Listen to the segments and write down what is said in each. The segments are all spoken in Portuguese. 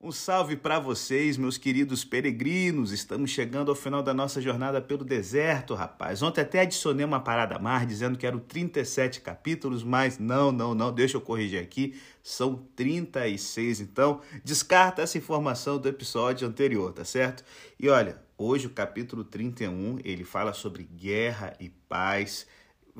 Um salve para vocês, meus queridos peregrinos. Estamos chegando ao final da nossa jornada pelo deserto, rapaz. Ontem até adicionei uma parada a mais dizendo que eram 37 capítulos, mas não, não, não, deixa eu corrigir aqui. São 36. Então, descarta essa informação do episódio anterior, tá certo? E olha, hoje o capítulo 31, ele fala sobre guerra e paz.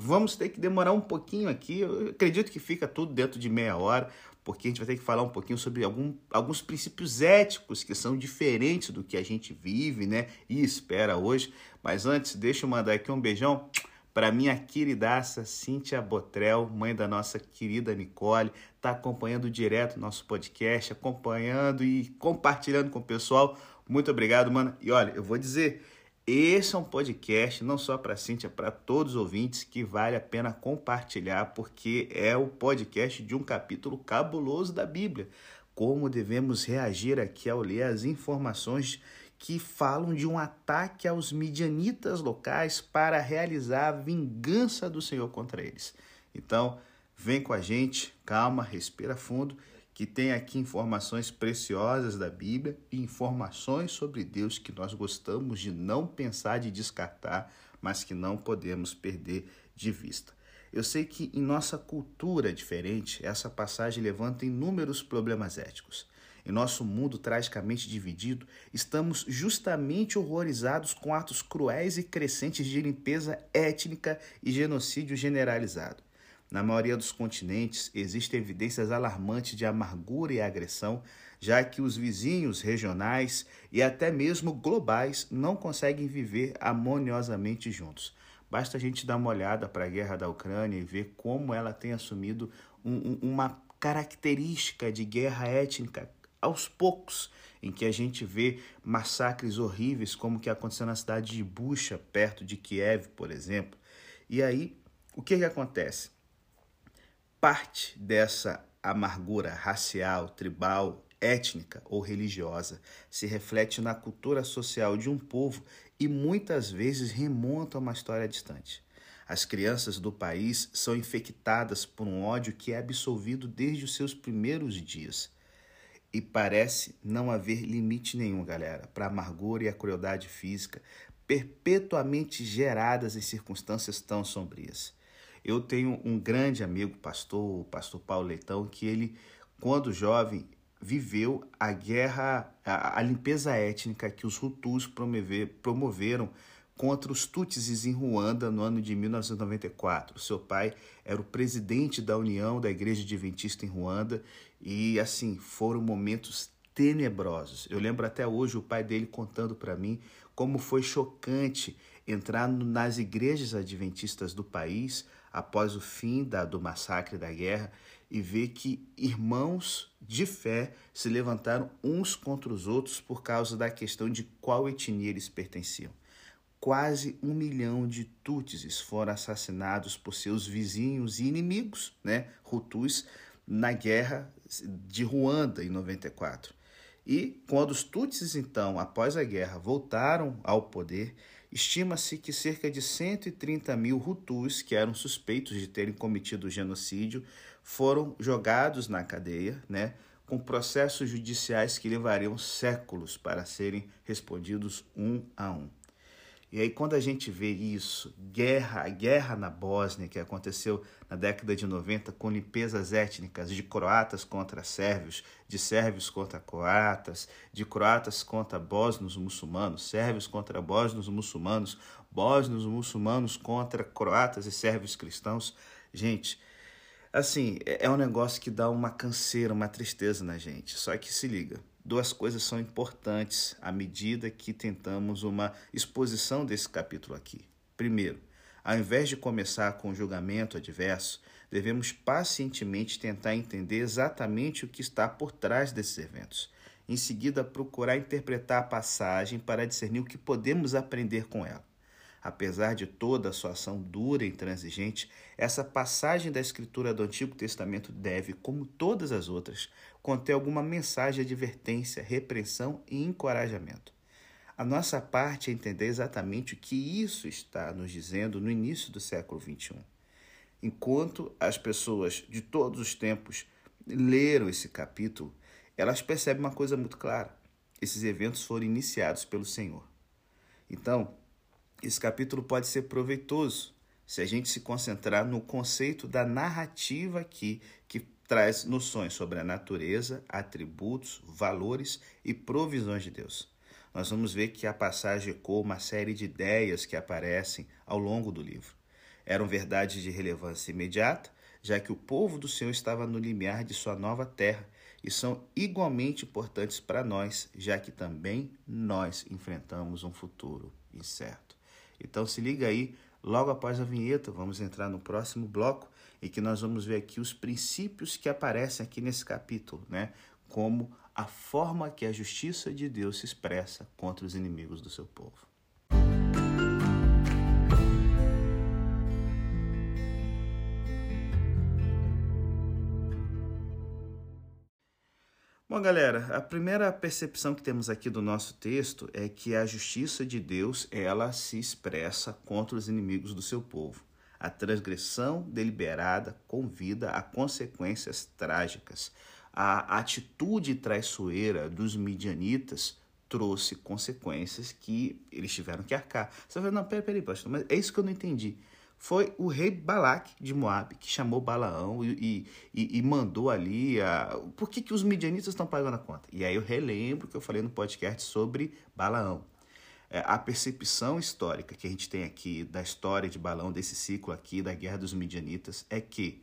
Vamos ter que demorar um pouquinho aqui. Eu acredito que fica tudo dentro de meia hora, porque a gente vai ter que falar um pouquinho sobre algum, alguns princípios éticos que são diferentes do que a gente vive, né? E espera hoje. Mas antes, deixa eu mandar aqui um beijão para minha queridaça Cíntia Botrel, mãe da nossa querida Nicole, tá acompanhando direto nosso podcast, acompanhando e compartilhando com o pessoal. Muito obrigado, mano. E olha, eu vou dizer, esse é um podcast não só para Cíntia, para todos os ouvintes que vale a pena compartilhar, porque é o podcast de um capítulo cabuloso da Bíblia. Como devemos reagir aqui ao ler as informações que falam de um ataque aos midianitas locais para realizar a vingança do Senhor contra eles. Então, vem com a gente, calma, respira fundo que tem aqui informações preciosas da Bíblia e informações sobre Deus que nós gostamos de não pensar, de descartar, mas que não podemos perder de vista. Eu sei que em nossa cultura diferente, essa passagem levanta inúmeros problemas éticos. Em nosso mundo tragicamente dividido, estamos justamente horrorizados com atos cruéis e crescentes de limpeza étnica e genocídio generalizado. Na maioria dos continentes, existem evidências alarmantes de amargura e agressão, já que os vizinhos regionais e até mesmo globais não conseguem viver harmoniosamente juntos. Basta a gente dar uma olhada para a guerra da Ucrânia e ver como ela tem assumido um, um, uma característica de guerra étnica aos poucos, em que a gente vê massacres horríveis, como que aconteceu na cidade de Bucha, perto de Kiev, por exemplo. E aí, o que, que acontece? Parte dessa amargura racial, tribal, étnica ou religiosa se reflete na cultura social de um povo e muitas vezes remonta a uma história distante. As crianças do país são infectadas por um ódio que é absolvido desde os seus primeiros dias. E parece não haver limite nenhum, galera, para a amargura e a crueldade física perpetuamente geradas em circunstâncias tão sombrias. Eu tenho um grande amigo, pastor, o pastor Paulo Leitão, que ele, quando jovem, viveu a guerra, a, a limpeza étnica que os Hutus promover, promoveram contra os Tutsis em Ruanda no ano de 1994. Seu pai era o presidente da União da Igreja Adventista em Ruanda e assim foram momentos tenebrosos. Eu lembro até hoje o pai dele contando para mim como foi chocante entrar nas igrejas adventistas do país após o fim da, do massacre da guerra e ver que irmãos de fé se levantaram uns contra os outros por causa da questão de qual etnia eles pertenciam. Quase um milhão de Tutsis foram assassinados por seus vizinhos e inimigos, né, Hutus, na guerra de Ruanda em 94. E quando os Tutsis, então, após a guerra, voltaram ao poder, Estima-se que cerca de 130 mil Hutus, que eram suspeitos de terem cometido o genocídio, foram jogados na cadeia, né, com processos judiciais que levariam séculos para serem respondidos um a um. E aí, quando a gente vê isso, guerra, a guerra na Bósnia, que aconteceu na década de 90, com limpezas étnicas de croatas contra sérvios, de sérvios contra croatas, de croatas contra bósnios muçulmanos, sérvios contra bósnios muçulmanos, bósnios muçulmanos contra croatas e sérvios cristãos. Gente, assim, é, é um negócio que dá uma canseira, uma tristeza na gente. Só que se liga, duas coisas são importantes à medida que tentamos uma exposição desse capítulo aqui. Primeiro, ao invés de começar com o julgamento adverso, devemos pacientemente tentar entender exatamente o que está por trás desses eventos. Em seguida, procurar interpretar a passagem para discernir o que podemos aprender com ela. Apesar de toda a sua ação dura e intransigente, essa passagem da Escritura do Antigo Testamento deve, como todas as outras, conter alguma mensagem de advertência, repreensão e encorajamento. A nossa parte é entender exatamente o que isso está nos dizendo no início do século XXI. Enquanto as pessoas de todos os tempos leram esse capítulo, elas percebem uma coisa muito clara: esses eventos foram iniciados pelo Senhor. Então, esse capítulo pode ser proveitoso se a gente se concentrar no conceito da narrativa aqui, que traz noções sobre a natureza, atributos, valores e provisões de Deus. Nós vamos ver que a passagem ecoa uma série de ideias que aparecem ao longo do livro. Eram verdades de relevância imediata, já que o povo do Senhor estava no limiar de sua nova terra e são igualmente importantes para nós, já que também nós enfrentamos um futuro incerto. Então se liga aí, logo após a vinheta, vamos entrar no próximo bloco e que nós vamos ver aqui os princípios que aparecem aqui nesse capítulo, né? Como a forma que a justiça de Deus se expressa contra os inimigos do seu povo. Bom, galera, a primeira percepção que temos aqui do nosso texto é que a justiça de Deus, ela se expressa contra os inimigos do seu povo. A transgressão deliberada convida a consequências trágicas. A atitude traiçoeira dos midianitas trouxe consequências que eles tiveram que arcar. Você vai, não, peraí, peraí, pastor, mas é isso que eu não entendi foi o rei Balac de Moab que chamou Balaão e, e, e mandou ali a, por que, que os midianitas estão pagando a conta. E aí eu relembro que eu falei no podcast sobre Balaão. É, a percepção histórica que a gente tem aqui da história de Balaão, desse ciclo aqui da guerra dos midianitas, é que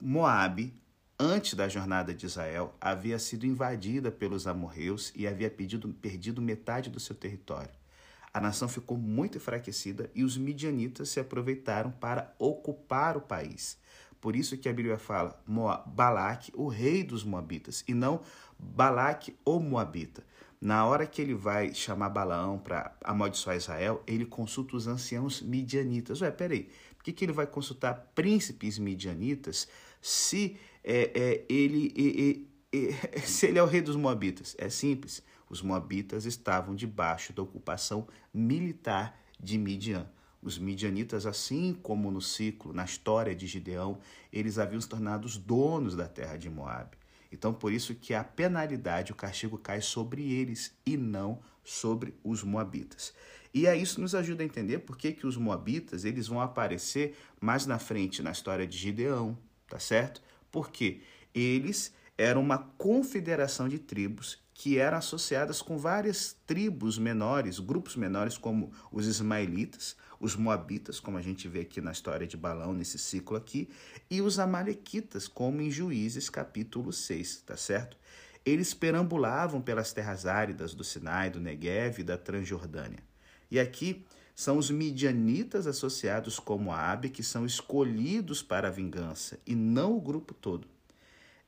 Moab, antes da jornada de Israel, havia sido invadida pelos amorreus e havia pedido, perdido metade do seu território. A nação ficou muito enfraquecida e os midianitas se aproveitaram para ocupar o país. Por isso que a Bíblia fala Balaque, o rei dos Moabitas, e não Balaque, o Moabita. Na hora que ele vai chamar Balaão para amaldiçoar Israel, ele consulta os anciãos midianitas. Ué, peraí, por que, que ele vai consultar príncipes midianitas se é, é ele, se ele é o rei dos Moabitas? É simples os moabitas estavam debaixo da ocupação militar de Midian. Os midianitas, assim como no ciclo, na história de Gideão, eles haviam se tornado os donos da terra de Moabe. Então, por isso que a penalidade, o castigo cai sobre eles e não sobre os moabitas. E aí isso nos ajuda a entender por que, que os moabitas eles vão aparecer mais na frente na história de Gideão, tá certo? Porque eles eram uma confederação de tribos que eram associadas com várias tribos menores, grupos menores, como os ismaelitas, os moabitas, como a gente vê aqui na história de Balão, nesse ciclo aqui, e os amalequitas, como em Juízes capítulo 6, tá certo? Eles perambulavam pelas terras áridas do Sinai, do Negev e da Transjordânia. E aqui são os midianitas associados como Abe que são escolhidos para a vingança, e não o grupo todo.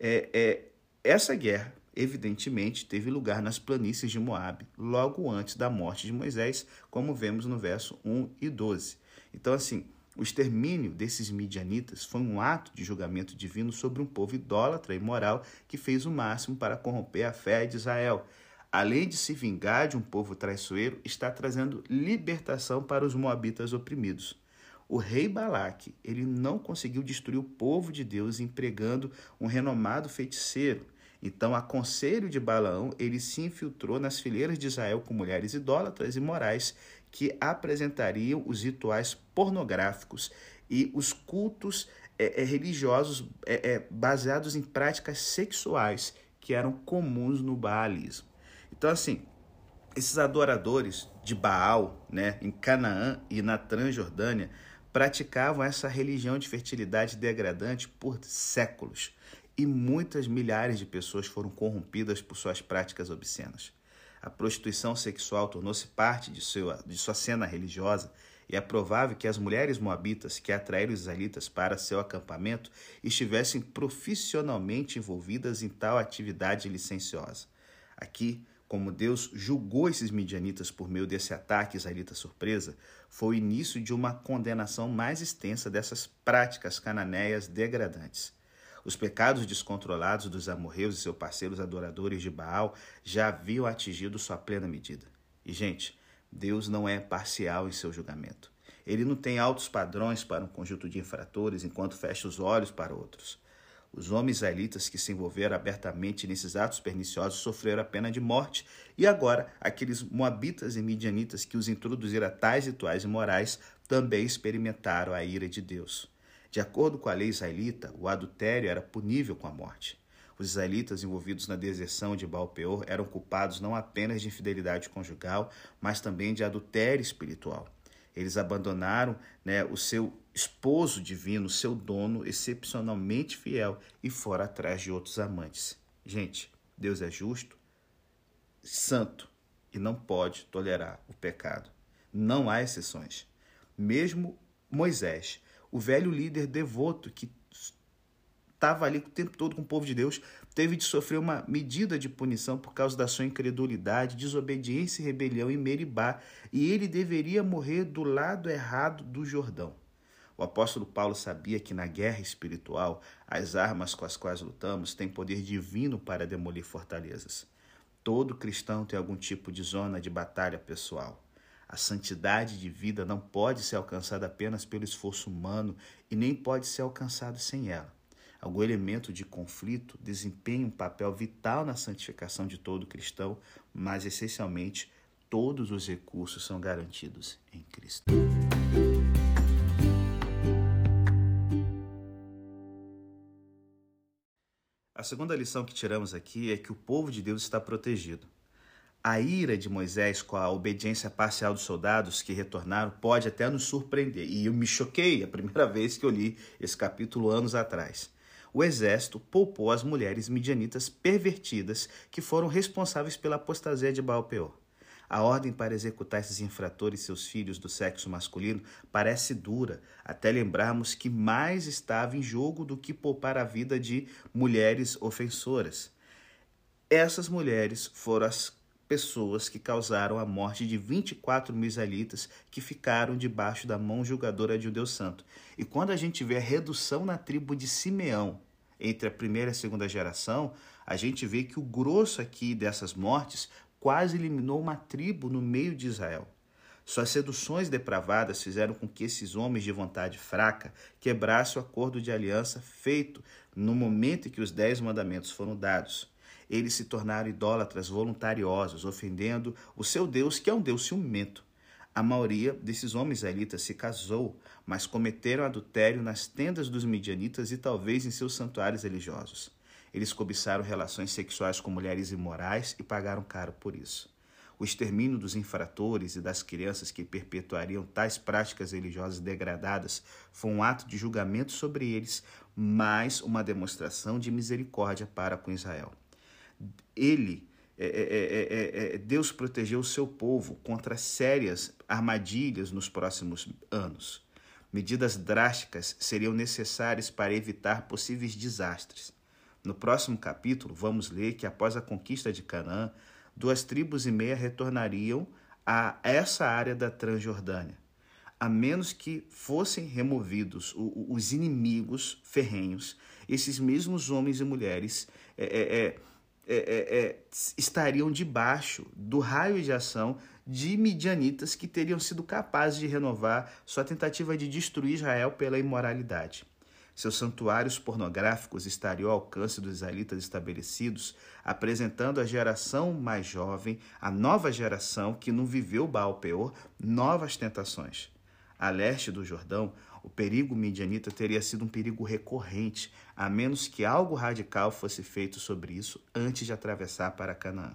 É, é, essa guerra evidentemente teve lugar nas planícies de Moabe, logo antes da morte de Moisés, como vemos no verso 1 e 12. Então, assim, o extermínio desses midianitas foi um ato de julgamento divino sobre um povo idólatra e imoral que fez o máximo para corromper a fé de Israel. Além de se vingar de um povo traiçoeiro, está trazendo libertação para os moabitas oprimidos. O rei Balaque, ele não conseguiu destruir o povo de Deus empregando um renomado feiticeiro, então, a conselho de Balaão, ele se infiltrou nas fileiras de Israel com mulheres idólatras e morais que apresentariam os rituais pornográficos e os cultos é, é, religiosos é, baseados em práticas sexuais que eram comuns no baalismo. Então, assim, esses adoradores de Baal, né, em Canaã e na Transjordânia, praticavam essa religião de fertilidade degradante por séculos e muitas milhares de pessoas foram corrompidas por suas práticas obscenas. A prostituição sexual tornou-se parte de, seu, de sua cena religiosa e é provável que as mulheres moabitas que atraíram os israelitas para seu acampamento estivessem profissionalmente envolvidas em tal atividade licenciosa. Aqui, como Deus julgou esses midianitas por meio desse ataque israelita surpresa, foi o início de uma condenação mais extensa dessas práticas cananeias degradantes. Os pecados descontrolados dos amorreus e seus parceiros adoradores de Baal já haviam atingido sua plena medida. E, gente, Deus não é parcial em seu julgamento. Ele não tem altos padrões para um conjunto de infratores enquanto fecha os olhos para outros. Os homens israelitas que se envolveram abertamente nesses atos perniciosos sofreram a pena de morte, e agora aqueles moabitas e midianitas que os introduziram a tais rituais imorais também experimentaram a ira de Deus. De acordo com a lei israelita, o adultério era punível com a morte. Os israelitas envolvidos na deserção de Baal-Peor eram culpados não apenas de infidelidade conjugal, mas também de adultério espiritual. Eles abandonaram né, o seu esposo divino, seu dono excepcionalmente fiel, e foram atrás de outros amantes. Gente, Deus é justo, santo e não pode tolerar o pecado. Não há exceções. Mesmo Moisés, o velho líder devoto que estava ali o tempo todo com o povo de Deus, teve de sofrer uma medida de punição por causa da sua incredulidade, desobediência e rebelião em Meribá, e ele deveria morrer do lado errado do Jordão. O apóstolo Paulo sabia que na guerra espiritual, as armas com as quais lutamos têm poder divino para demolir fortalezas. Todo cristão tem algum tipo de zona de batalha pessoal. A santidade de vida não pode ser alcançada apenas pelo esforço humano e nem pode ser alcançada sem ela. Algum elemento de conflito desempenha um papel vital na santificação de todo cristão, mas essencialmente todos os recursos são garantidos em Cristo. A segunda lição que tiramos aqui é que o povo de Deus está protegido. A ira de Moisés com a obediência parcial dos soldados que retornaram pode até nos surpreender. E eu me choquei a primeira vez que eu li esse capítulo anos atrás o exército poupou as mulheres midianitas pervertidas que foram responsáveis pela apostasia de Baal-Peor. A ordem para executar esses infratores e seus filhos do sexo masculino parece dura, até lembrarmos que mais estava em jogo do que poupar a vida de mulheres ofensoras. Essas mulheres foram as pessoas que causaram a morte de 24 mil israelitas que ficaram debaixo da mão julgadora de um Deus Santo. E quando a gente vê a redução na tribo de Simeão entre a primeira e a segunda geração, a gente vê que o grosso aqui dessas mortes quase eliminou uma tribo no meio de Israel. Suas seduções depravadas fizeram com que esses homens de vontade fraca quebrassem o acordo de aliança feito no momento em que os dez mandamentos foram dados eles se tornaram idólatras voluntariosos, ofendendo o seu Deus, que é um Deus ciumento. A maioria desses homens israelitas se casou, mas cometeram adultério nas tendas dos midianitas e talvez em seus santuários religiosos. Eles cobiçaram relações sexuais com mulheres imorais e pagaram caro por isso. O extermínio dos infratores e das crianças que perpetuariam tais práticas religiosas degradadas foi um ato de julgamento sobre eles, mais uma demonstração de misericórdia para com Israel ele, é é é, é, é, Deus protegeu o seu povo contra sérias armadilhas nos próximos anos. Medidas drásticas seriam necessárias para evitar possíveis desastres. No próximo capítulo, vamos ler que após a conquista de Canaã, duas tribos e meia retornariam a essa área da Transjordânia, a menos que fossem removidos os inimigos ferrenhos, esses mesmos homens e mulheres é, é, é, é, estariam debaixo do raio de ação de midianitas que teriam sido capazes de renovar sua tentativa de destruir Israel pela imoralidade. Seus santuários pornográficos estariam ao alcance dos israelitas estabelecidos, apresentando à geração mais jovem, a nova geração que não viveu Baal Peor, novas tentações. A leste do Jordão, o perigo midianita teria sido um perigo recorrente, a menos que algo radical fosse feito sobre isso antes de atravessar para Canaã.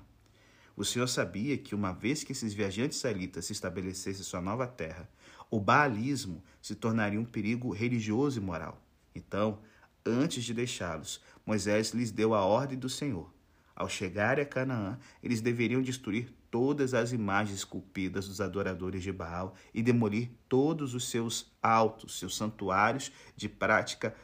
O Senhor sabia que, uma vez que esses viajantes israelitas se estabelecessem em sua nova terra, o baalismo se tornaria um perigo religioso e moral. Então, antes de deixá-los, Moisés lhes deu a ordem do Senhor. Ao chegarem a Canaã, eles deveriam destruir todas as imagens esculpidas dos adoradores de Baal e demolir todos os seus altos, seus santuários de prática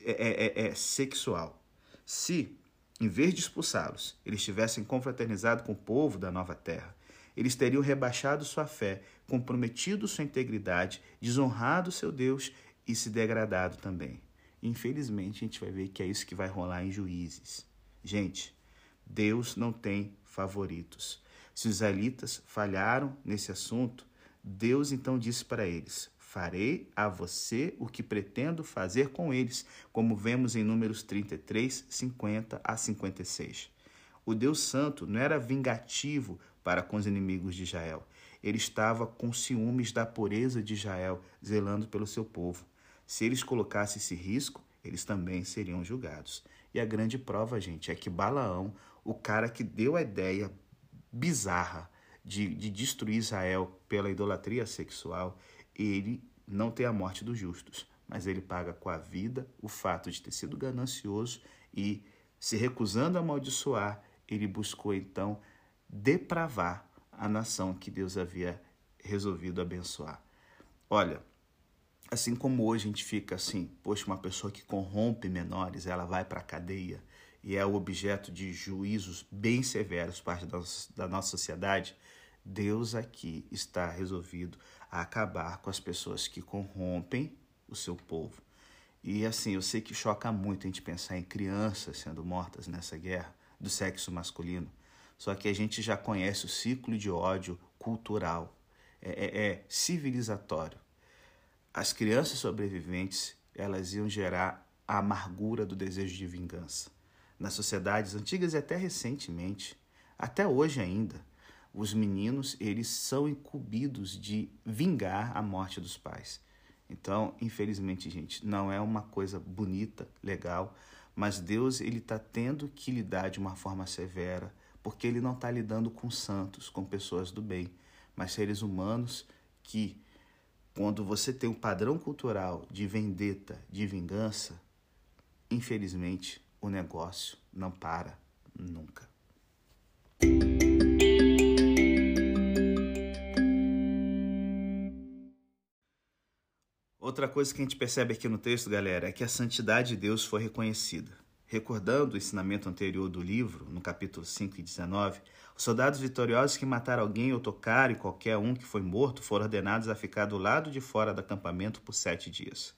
é, é, é, é sexual. Se, em vez de expulsá-los, eles tivessem confraternizado com o povo da nova terra, eles teriam rebaixado sua fé, comprometido sua integridade, desonrado seu Deus e se degradado também. Infelizmente, a gente vai ver que é isso que vai rolar em juízes. Gente, Deus não tem favoritos. Se os israelitas falharam nesse assunto, Deus então disse para eles: farei a você o que pretendo fazer com eles, como vemos em Números 33, 50 a 56. O Deus Santo não era vingativo para com os inimigos de Israel. Ele estava com ciúmes da pureza de Israel, zelando pelo seu povo. Se eles colocassem esse risco, eles também seriam julgados. E a grande prova, gente, é que Balaão, o cara que deu a ideia bizarra de, de destruir Israel pela idolatria sexual, ele não tem a morte dos justos, mas ele paga com a vida o fato de ter sido ganancioso e, se recusando a amaldiçoar, ele buscou então depravar a nação que Deus havia resolvido abençoar. Olha, assim como hoje a gente fica assim, poxa, uma pessoa que corrompe menores, ela vai para a cadeia e é o objeto de juízos bem severos parte da nossa sociedade, Deus aqui está resolvido a acabar com as pessoas que corrompem o seu povo. E assim, eu sei que choca muito a gente pensar em crianças sendo mortas nessa guerra do sexo masculino. Só que a gente já conhece o ciclo de ódio cultural, é, é, é civilizatório. As crianças sobreviventes elas iam gerar a amargura do desejo de vingança. Nas sociedades antigas e até recentemente, até hoje ainda, os meninos eles são incumbidos de vingar a morte dos pais. Então, infelizmente, gente, não é uma coisa bonita, legal, mas Deus ele está tendo que lidar de uma forma severa, porque ele não está lidando com santos, com pessoas do bem, mas seres humanos que, quando você tem um padrão cultural de vendetta, de vingança, infelizmente o negócio não para nunca. Outra coisa que a gente percebe aqui no texto, galera, é que a santidade de Deus foi reconhecida. Recordando o ensinamento anterior do livro, no capítulo 5 e 19, os soldados vitoriosos que mataram alguém ou tocaram qualquer um que foi morto foram ordenados a ficar do lado de fora do acampamento por sete dias.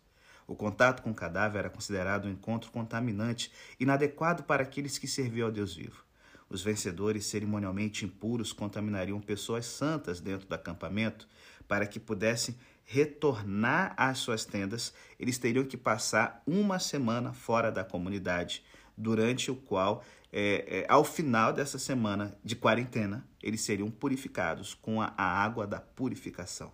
O contato com o cadáver era considerado um encontro contaminante, inadequado para aqueles que serviam ao Deus vivo. Os vencedores cerimonialmente impuros contaminariam pessoas santas dentro do acampamento para que pudessem retornar às suas tendas, eles teriam que passar uma semana fora da comunidade, durante o qual, é, é, ao final dessa semana de quarentena, eles seriam purificados com a, a água da purificação.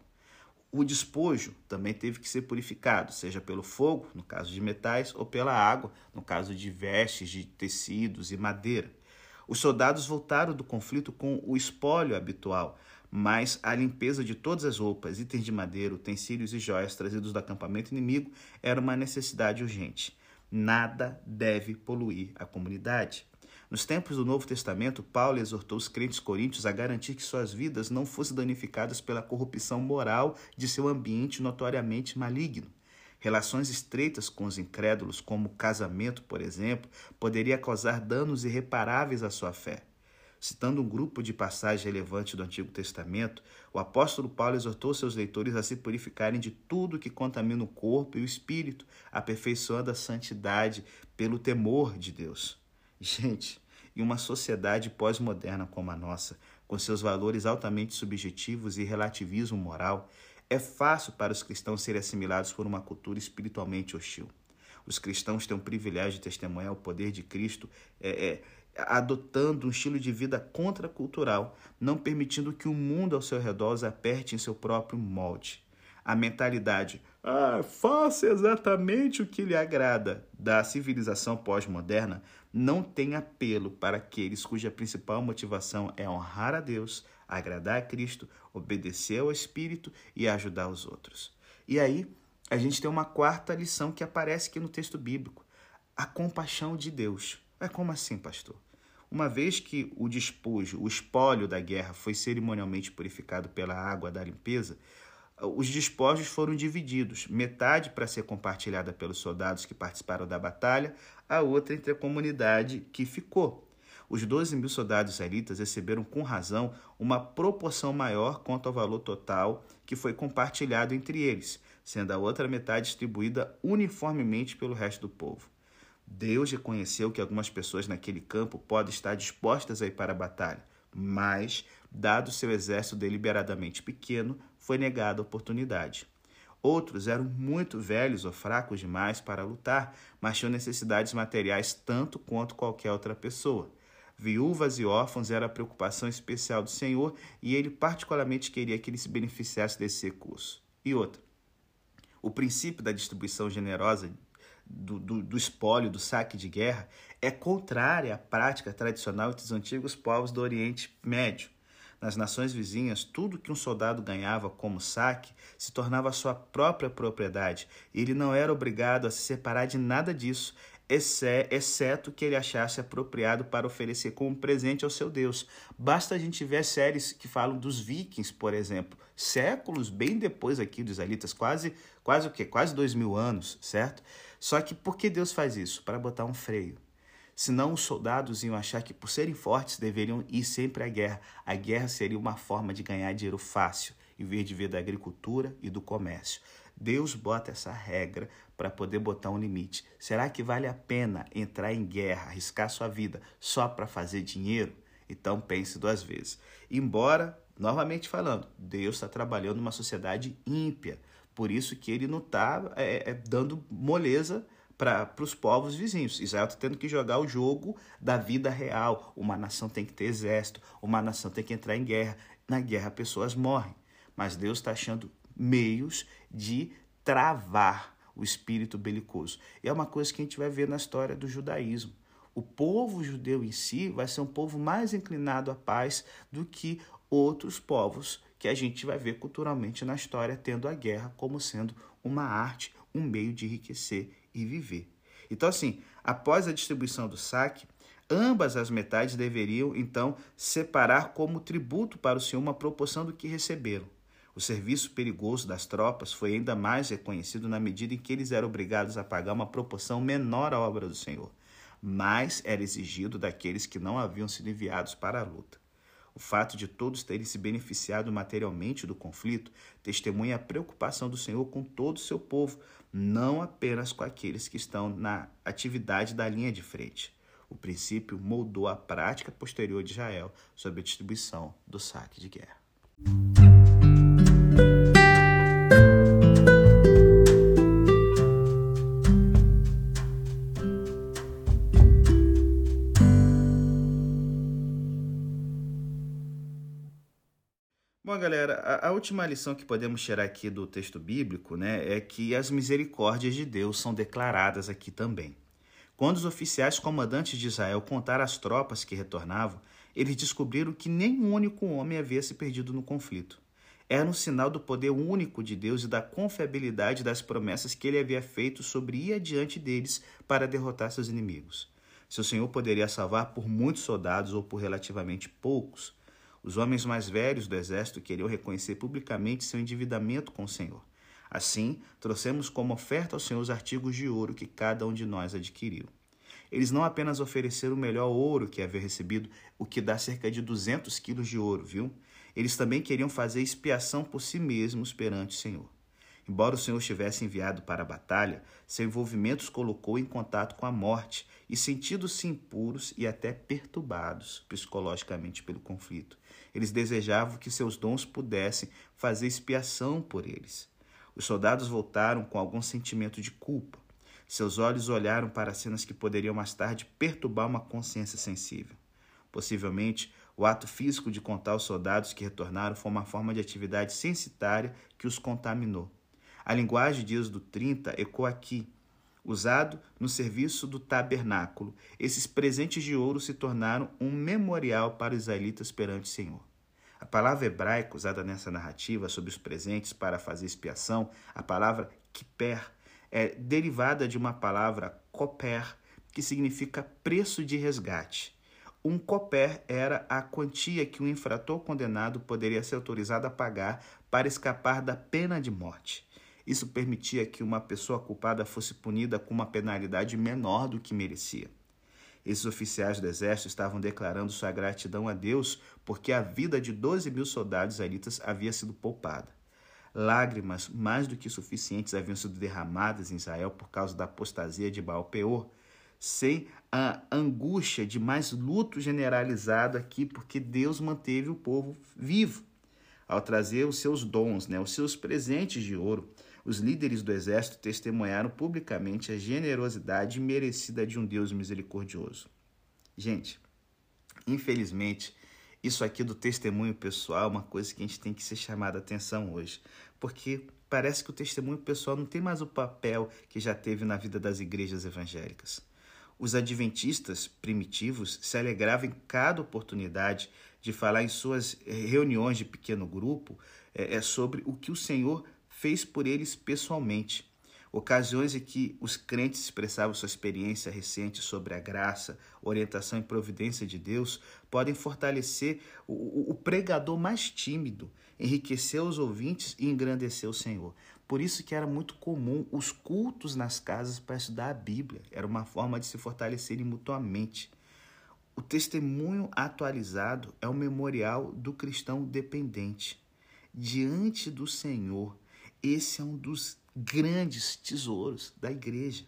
O despojo também teve que ser purificado, seja pelo fogo, no caso de metais, ou pela água, no caso de vestes, de tecidos e madeira. Os soldados voltaram do conflito com o espólio habitual, mas a limpeza de todas as roupas, itens de madeira, utensílios e joias trazidos do acampamento inimigo era uma necessidade urgente. Nada deve poluir a comunidade. Nos tempos do Novo Testamento, Paulo exortou os crentes coríntios a garantir que suas vidas não fossem danificadas pela corrupção moral de seu ambiente notoriamente maligno. Relações estreitas com os incrédulos, como casamento, por exemplo, poderia causar danos irreparáveis à sua fé. Citando um grupo de passagens relevantes do Antigo Testamento, o apóstolo Paulo exortou seus leitores a se purificarem de tudo que contamina o corpo e o espírito, aperfeiçoando a santidade pelo temor de Deus. Gente, em uma sociedade pós-moderna como a nossa, com seus valores altamente subjetivos e relativismo moral, é fácil para os cristãos serem assimilados por uma cultura espiritualmente hostil. Os cristãos têm o privilégio de testemunhar o poder de Cristo é, é, adotando um estilo de vida contracultural, não permitindo que o mundo ao seu redor os aperte em seu próprio molde. A mentalidade, ah, faça exatamente o que lhe agrada, da civilização pós-moderna não tem apelo para aqueles cuja principal motivação é honrar a Deus, agradar a Cristo, obedecer ao Espírito e ajudar os outros. E aí, a gente tem uma quarta lição que aparece aqui no texto bíblico: a compaixão de Deus. É como assim, pastor? Uma vez que o despojo, o espólio da guerra foi cerimonialmente purificado pela água da limpeza, os despojos foram divididos, metade para ser compartilhada pelos soldados que participaram da batalha, a outra entre a comunidade que ficou. Os 12 mil soldados israelitas receberam com razão uma proporção maior quanto ao valor total que foi compartilhado entre eles, sendo a outra metade distribuída uniformemente pelo resto do povo. Deus reconheceu que algumas pessoas naquele campo podem estar dispostas a ir para a batalha, mas, dado seu exército deliberadamente pequeno, foi negada a oportunidade. Outros eram muito velhos ou fracos demais para lutar, mas tinham necessidades materiais tanto quanto qualquer outra pessoa. Viúvas e órfãos era a preocupação especial do Senhor e ele particularmente queria que ele se beneficiasse desse recurso. E outra, o princípio da distribuição generosa do, do, do espólio, do saque de guerra, é contrária à prática tradicional entre os antigos povos do Oriente Médio. Nas nações vizinhas, tudo que um soldado ganhava como saque se tornava sua própria propriedade, e ele não era obrigado a se separar de nada disso, exceto que ele achasse apropriado para oferecer como presente ao seu Deus. Basta a gente ver séries que falam dos vikings, por exemplo, séculos bem depois aqui dos israelitas, quase, quase o quê? Quase dois mil anos, certo? Só que por que Deus faz isso? Para botar um freio. Senão os soldados iam achar que, por serem fortes, deveriam ir sempre à guerra. A guerra seria uma forma de ganhar dinheiro fácil, em vez de ver da agricultura e do comércio. Deus bota essa regra para poder botar um limite. Será que vale a pena entrar em guerra, arriscar sua vida só para fazer dinheiro? Então pense duas vezes. Embora, novamente falando, Deus está trabalhando numa sociedade ímpia. Por isso que ele não está é, é, dando moleza para os povos vizinhos. Israel está tendo que jogar o jogo da vida real. Uma nação tem que ter exército, uma nação tem que entrar em guerra. Na guerra, pessoas morrem. Mas Deus está achando meios de travar o espírito belicoso. E é uma coisa que a gente vai ver na história do judaísmo. O povo judeu em si vai ser um povo mais inclinado à paz do que outros povos que a gente vai ver culturalmente na história tendo a guerra como sendo uma arte, um meio de enriquecer e viver. Então, assim, após a distribuição do saque, ambas as metades deveriam, então, separar como tributo para o Senhor uma proporção do que receberam. O serviço perigoso das tropas foi ainda mais reconhecido na medida em que eles eram obrigados a pagar uma proporção menor à obra do Senhor, mas era exigido daqueles que não haviam sido enviados para a luta. O fato de todos terem se beneficiado materialmente do conflito testemunha a preocupação do Senhor com todo o seu povo, não apenas com aqueles que estão na atividade da linha de frente. O princípio moldou a prática posterior de Israel sobre a distribuição do saque de guerra. Galera, a, a, última lição que podemos tirar aqui do texto bíblico né, é que as misericórdias de Deus são declaradas aqui também. Quando os oficiais comandantes de Israel contaram as tropas que retornavam, eles descobriram que nenhum único homem havia se perdido no conflito. Era um sinal do poder único de Deus e da confiabilidade das promessas que ele havia feito sobre ir adiante deles para derrotar seus inimigos. Seu Senhor poderia salvar por muitos soldados ou por relativamente poucos, os homens mais velhos do exército queriam reconhecer publicamente seu endividamento com o Senhor. Assim, trouxemos como oferta ao Senhor os artigos de ouro que cada um de nós adquiriu. Eles não apenas ofereceram o melhor ouro que havia recebido, o que dá cerca de 200 quilos de ouro, viu? Eles também queriam fazer expiação por si mesmos perante o Senhor. Embora o Senhor estivesse enviado para a batalha, seu envolvimento os colocou em contato com a morte e sentidos-se impuros e até perturbados psicologicamente pelo conflito. Eles desejavam que seus dons pudessem fazer expiação por eles. Os soldados voltaram com algum sentimento de culpa. Seus olhos olharam para cenas que poderiam mais tarde perturbar uma consciência sensível. Possivelmente, o ato físico de contar os soldados que retornaram foi uma forma de atividade censitária que os contaminou. A linguagem de Êxodo 30 ecoa aqui. Usado no serviço do tabernáculo, esses presentes de ouro se tornaram um memorial para os israelitas perante o Senhor. A palavra hebraica usada nessa narrativa sobre os presentes para fazer expiação, a palavra kiper, é derivada de uma palavra koper, que significa preço de resgate. Um coper era a quantia que um infrator condenado poderia ser autorizado a pagar para escapar da pena de morte. Isso permitia que uma pessoa culpada fosse punida com uma penalidade menor do que merecia. Esses oficiais do exército estavam declarando sua gratidão a Deus porque a vida de 12 mil soldados israelitas havia sido poupada. Lágrimas mais do que suficientes haviam sido derramadas em Israel por causa da apostasia de Baal Peor, sem a angústia de mais luto generalizado aqui, porque Deus manteve o povo vivo ao trazer os seus dons, né, os seus presentes de ouro os líderes do exército testemunharam publicamente a generosidade merecida de um Deus misericordioso. Gente, infelizmente, isso aqui do testemunho pessoal é uma coisa que a gente tem que ser chamada atenção hoje, porque parece que o testemunho pessoal não tem mais o papel que já teve na vida das igrejas evangélicas. Os adventistas primitivos se alegravam em cada oportunidade de falar em suas reuniões de pequeno grupo é, é sobre o que o Senhor fez por eles pessoalmente. Ocasiões em que os crentes expressavam sua experiência recente sobre a graça, orientação e providência de Deus podem fortalecer o, o pregador mais tímido, enriquecer os ouvintes e engrandecer o Senhor. Por isso que era muito comum os cultos nas casas para estudar a Bíblia. Era uma forma de se fortalecerem mutuamente. O testemunho atualizado é o memorial do cristão dependente. Diante do Senhor, esse é um dos grandes tesouros da igreja.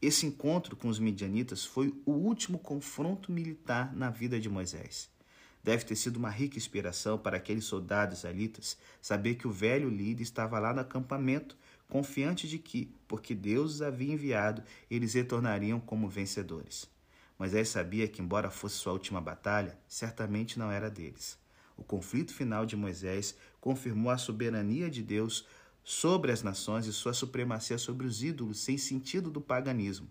Esse encontro com os midianitas foi o último confronto militar na vida de Moisés. Deve ter sido uma rica inspiração para aqueles soldados israelitas saber que o velho líder estava lá no acampamento, confiante de que, porque Deus os havia enviado, eles retornariam como vencedores. Moisés sabia que, embora fosse sua última batalha, certamente não era deles. O conflito final de Moisés confirmou a soberania de Deus sobre as nações e sua supremacia sobre os ídolos sem sentido do paganismo.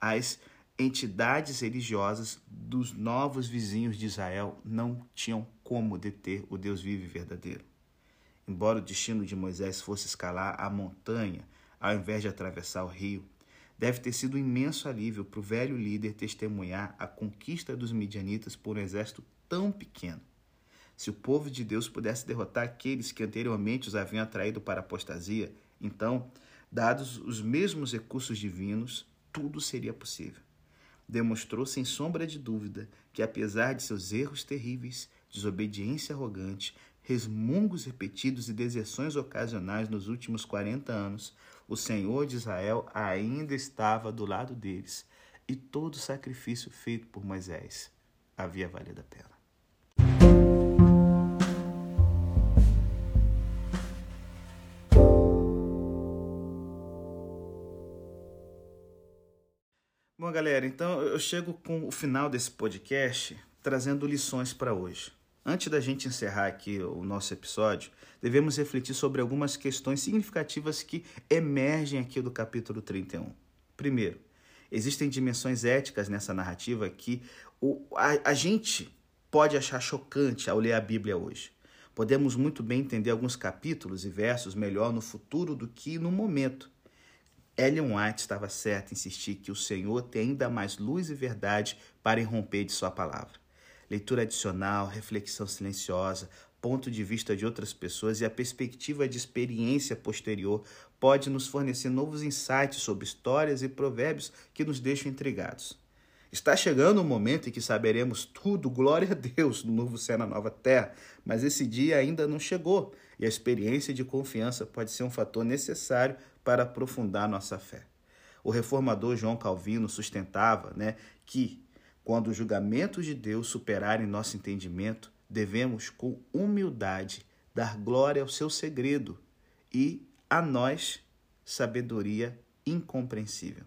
As entidades religiosas dos novos vizinhos de Israel não tinham como deter o Deus vivo e verdadeiro. Embora o destino de Moisés fosse escalar a montanha ao invés de atravessar o rio, deve ter sido um imenso alívio para o velho líder testemunhar a conquista dos midianitas por um exército tão pequeno. Se o povo de Deus pudesse derrotar aqueles que anteriormente os haviam atraído para a apostasia, então, dados os mesmos recursos divinos, tudo seria possível demonstrou sem sombra de dúvida que, apesar de seus erros terríveis, desobediência arrogante, resmungos repetidos e deserções ocasionais nos últimos 40 anos, o Senhor de Israel ainda estava do lado deles e todo sacrifício feito por Moisés havia valido a pena. Bom, galera, então eu chego com o final desse podcast trazendo lições para hoje. Antes da gente encerrar aqui o nosso episódio, devemos refletir sobre algumas questões significativas que emergem aqui do capítulo 31. Primeiro, existem dimensões éticas nessa narrativa que o, a, a gente pode achar chocante ao ler a Bíblia hoje. Podemos muito bem entender alguns capítulos e versos melhor no futuro do que no momento. Ellen White estava certa em insistir que o Senhor tem ainda mais luz e verdade para irromper de sua palavra. Leitura adicional, reflexão silenciosa, ponto de vista de outras pessoas e a perspectiva de experiência posterior pode nos fornecer novos insights sobre histórias e provérbios que nos deixam intrigados. Está chegando o momento em que saberemos tudo, glória a Deus, no novo céu na nova terra, mas esse dia ainda não chegou e a experiência de confiança pode ser um fator necessário para aprofundar nossa fé. O reformador João Calvino sustentava né, que, quando os julgamentos de Deus superarem nosso entendimento, devemos, com humildade, dar glória ao seu segredo e, a nós, sabedoria incompreensível.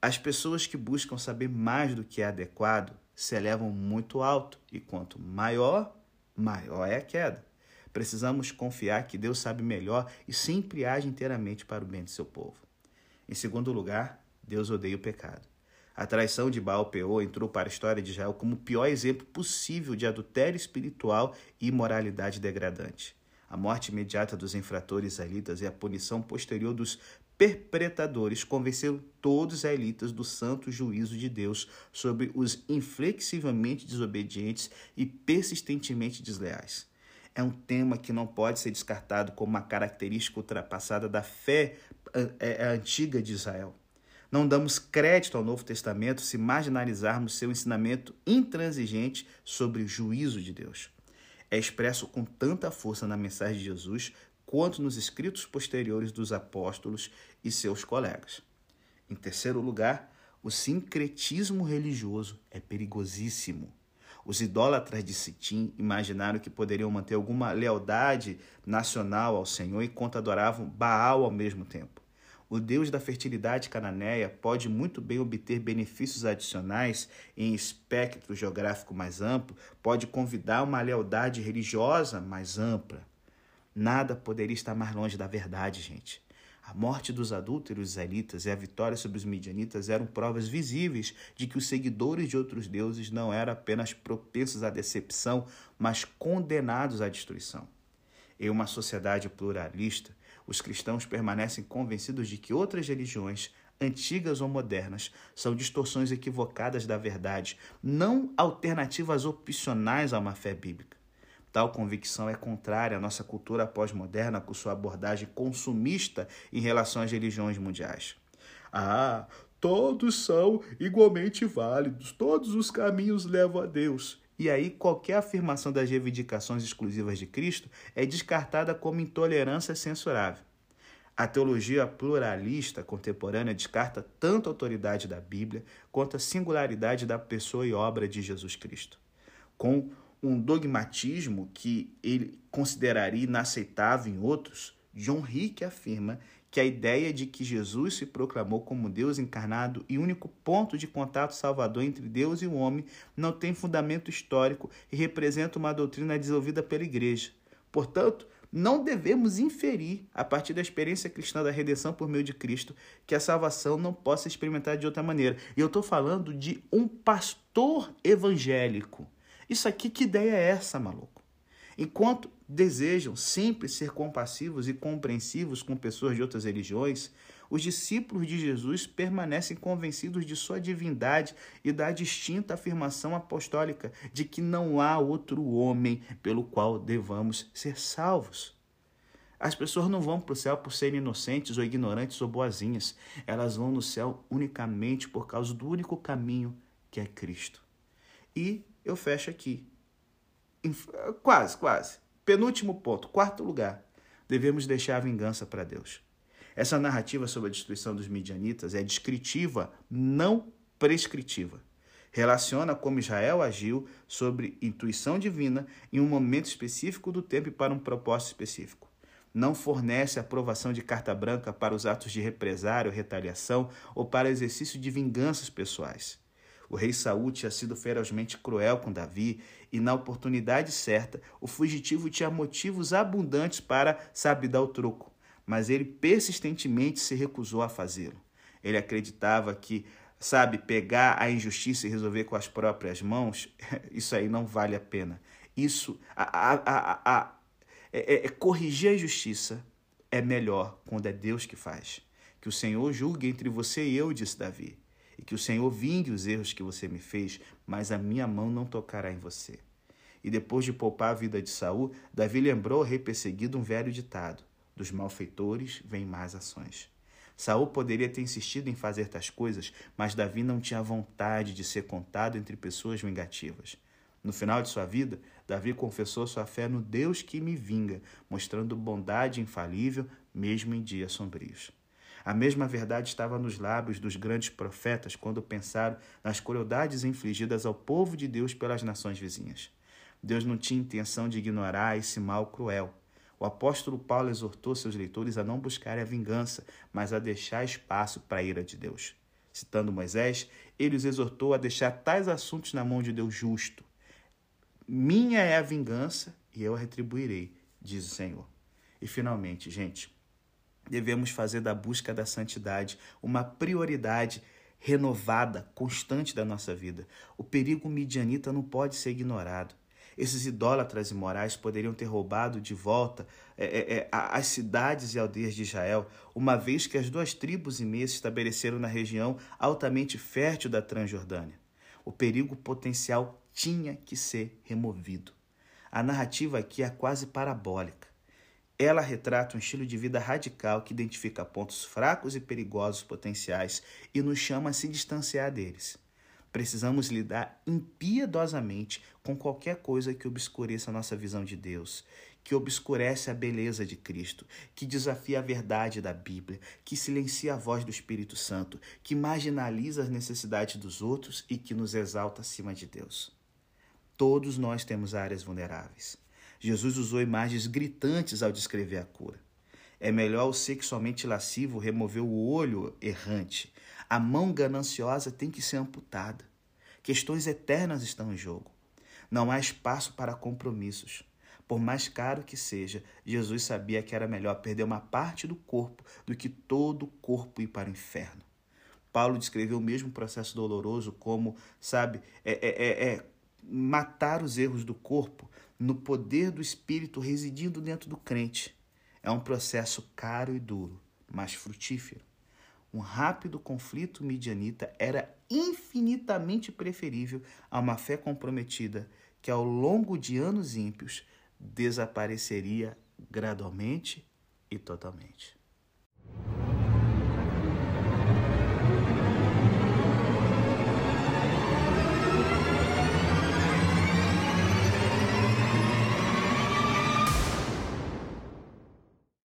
As pessoas que buscam saber mais do que é adequado se elevam muito alto, e quanto maior, maior é a queda. Precisamos confiar que Deus sabe melhor e sempre age inteiramente para o bem de seu povo. Em segundo lugar, Deus odeia o pecado. A traição de Baal Peor entrou para a história de Israel como o pior exemplo possível de adultério espiritual e imoralidade degradante. A morte imediata dos infratores israelitas e a punição posterior dos perpetradores convenceram todos os israelitas do santo juízo de Deus sobre os inflexivelmente desobedientes e persistentemente desleais é um tema que não pode ser descartado como uma característica ultrapassada da fé é, antiga de Israel. Não damos crédito ao Novo Testamento se marginalizarmos seu ensinamento intransigente sobre o juízo de Deus. É expresso com tanta força na mensagem de Jesus quanto nos escritos posteriores dos apóstolos e seus colegas. Em terceiro lugar, o sincretismo religioso é perigosíssimo. Os idólatras de Sitim imaginaram que poderiam manter alguma lealdade nacional ao Senhor enquanto adoravam Baal ao mesmo tempo. O Deus da fertilidade cananeia pode muito bem obter benefícios adicionais em espectro geográfico mais amplo, pode convidar uma lealdade religiosa mais ampla. Nada poderia estar mais longe da verdade, gente. A morte dos adúlteros israelitas e a vitória sobre os midianitas eram provas visíveis de que os seguidores de outros deuses não eram apenas propensos à decepção, mas condenados à destruição. Em uma sociedade pluralista, os cristãos permanecem convencidos de que outras religiões, antigas ou modernas, são distorções equivocadas da verdade, não alternativas opcionais a uma fé bíblica. Tal convicção é contrária à nossa cultura pós-moderna com sua abordagem consumista em relação às religiões mundiais. Ah, todos são igualmente válidos, todos os caminhos levam a Deus. E aí, qualquer afirmação das reivindicações exclusivas de Cristo é descartada como intolerância censurável. A teologia pluralista contemporânea descarta tanto a autoridade da Bíblia quanto a singularidade da pessoa e obra de Jesus Cristo. Com um dogmatismo que ele consideraria inaceitável em outros, John Rick afirma que a ideia de que Jesus se proclamou como Deus encarnado e único ponto de contato salvador entre Deus e o homem não tem fundamento histórico e representa uma doutrina desenvolvida pela Igreja. Portanto, não devemos inferir, a partir da experiência cristã da redenção por meio de Cristo, que a salvação não possa experimentar de outra maneira. E eu estou falando de um pastor evangélico isso aqui, que ideia é essa, maluco? Enquanto desejam sempre ser compassivos e compreensivos com pessoas de outras religiões, os discípulos de Jesus permanecem convencidos de sua divindade e da distinta afirmação apostólica de que não há outro homem pelo qual devamos ser salvos. As pessoas não vão para o céu por serem inocentes ou ignorantes ou boazinhas. Elas vão no céu unicamente por causa do único caminho que é Cristo. E eu fecho aqui. Quase, quase. Penúltimo ponto, quarto lugar. Devemos deixar a vingança para Deus. Essa narrativa sobre a destruição dos midianitas é descritiva, não prescritiva. Relaciona como Israel agiu sobre intuição divina em um momento específico do tempo e para um propósito específico. Não fornece aprovação de carta branca para os atos de represário, retaliação ou para exercício de vinganças pessoais. O rei Saul tinha sido ferozmente cruel com Davi e, na oportunidade certa, o fugitivo tinha motivos abundantes para, sabe, dar o troco. Mas ele persistentemente se recusou a fazê-lo. Ele acreditava que, sabe, pegar a injustiça e resolver com as próprias mãos, isso aí não vale a pena. Isso, a, a, a, a é, é, é, corrigir a injustiça é melhor quando é Deus que faz. Que o Senhor julgue entre você e eu, disse Davi e que o Senhor vingue os erros que você me fez, mas a minha mão não tocará em você. E depois de poupar a vida de Saul, Davi lembrou ao rei perseguido um velho ditado: dos malfeitores vêm más ações. Saul poderia ter insistido em fazer tais coisas, mas Davi não tinha vontade de ser contado entre pessoas vingativas. No final de sua vida, Davi confessou sua fé no Deus que me vinga, mostrando bondade infalível mesmo em dias sombrios. A mesma verdade estava nos lábios dos grandes profetas quando pensaram nas crueldades infligidas ao povo de Deus pelas nações vizinhas. Deus não tinha intenção de ignorar esse mal cruel. O apóstolo Paulo exortou seus leitores a não buscarem a vingança, mas a deixar espaço para a ira de Deus. Citando Moisés, ele os exortou a deixar tais assuntos na mão de Deus justo. Minha é a vingança e eu a retribuirei, diz o Senhor. E finalmente, gente, devemos fazer da busca da santidade uma prioridade renovada, constante da nossa vida. O perigo midianita não pode ser ignorado. Esses idólatras imorais poderiam ter roubado de volta é, é, é as cidades e aldeias de Israel, uma vez que as duas tribos e meias se estabeleceram na região altamente fértil da Transjordânia. O perigo potencial tinha que ser removido. A narrativa aqui é quase parabólica. Ela retrata um estilo de vida radical que identifica pontos fracos e perigosos potenciais e nos chama a se distanciar deles. Precisamos lidar impiedosamente com qualquer coisa que obscureça nossa visão de Deus, que obscurece a beleza de Cristo, que desafia a verdade da Bíblia, que silencia a voz do Espírito Santo, que marginaliza as necessidades dos outros e que nos exalta acima de Deus. Todos nós temos áreas vulneráveis. Jesus usou imagens gritantes ao descrever a cura. É melhor o sexualmente lascivo remover o olho errante. A mão gananciosa tem que ser amputada. Questões eternas estão em jogo. Não há espaço para compromissos. Por mais caro que seja, Jesus sabia que era melhor perder uma parte do corpo do que todo o corpo ir para o inferno. Paulo descreveu o mesmo processo doloroso como, sabe, é, é, é, é matar os erros do corpo no poder do Espírito residindo dentro do crente. É um processo caro e duro, mas frutífero. Um rápido conflito midianita era infinitamente preferível a uma fé comprometida que, ao longo de anos ímpios, desapareceria gradualmente e totalmente.